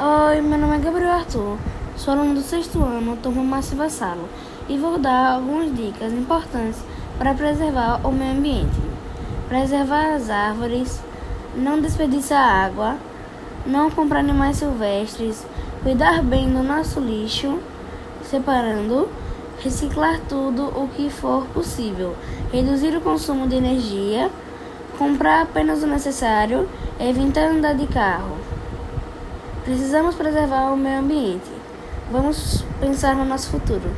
Oi, meu nome é Gabriel Arthur, sou aluno do sexto ano, turma Márcio Vassalo, e vou dar algumas dicas importantes para preservar o meio ambiente. Preservar as árvores, não desperdiçar água, não comprar animais silvestres, cuidar bem do nosso lixo, separando, reciclar tudo o que for possível, reduzir o consumo de energia, comprar apenas o necessário, evitar andar de carro. Precisamos preservar o meio ambiente. Vamos pensar no nosso futuro.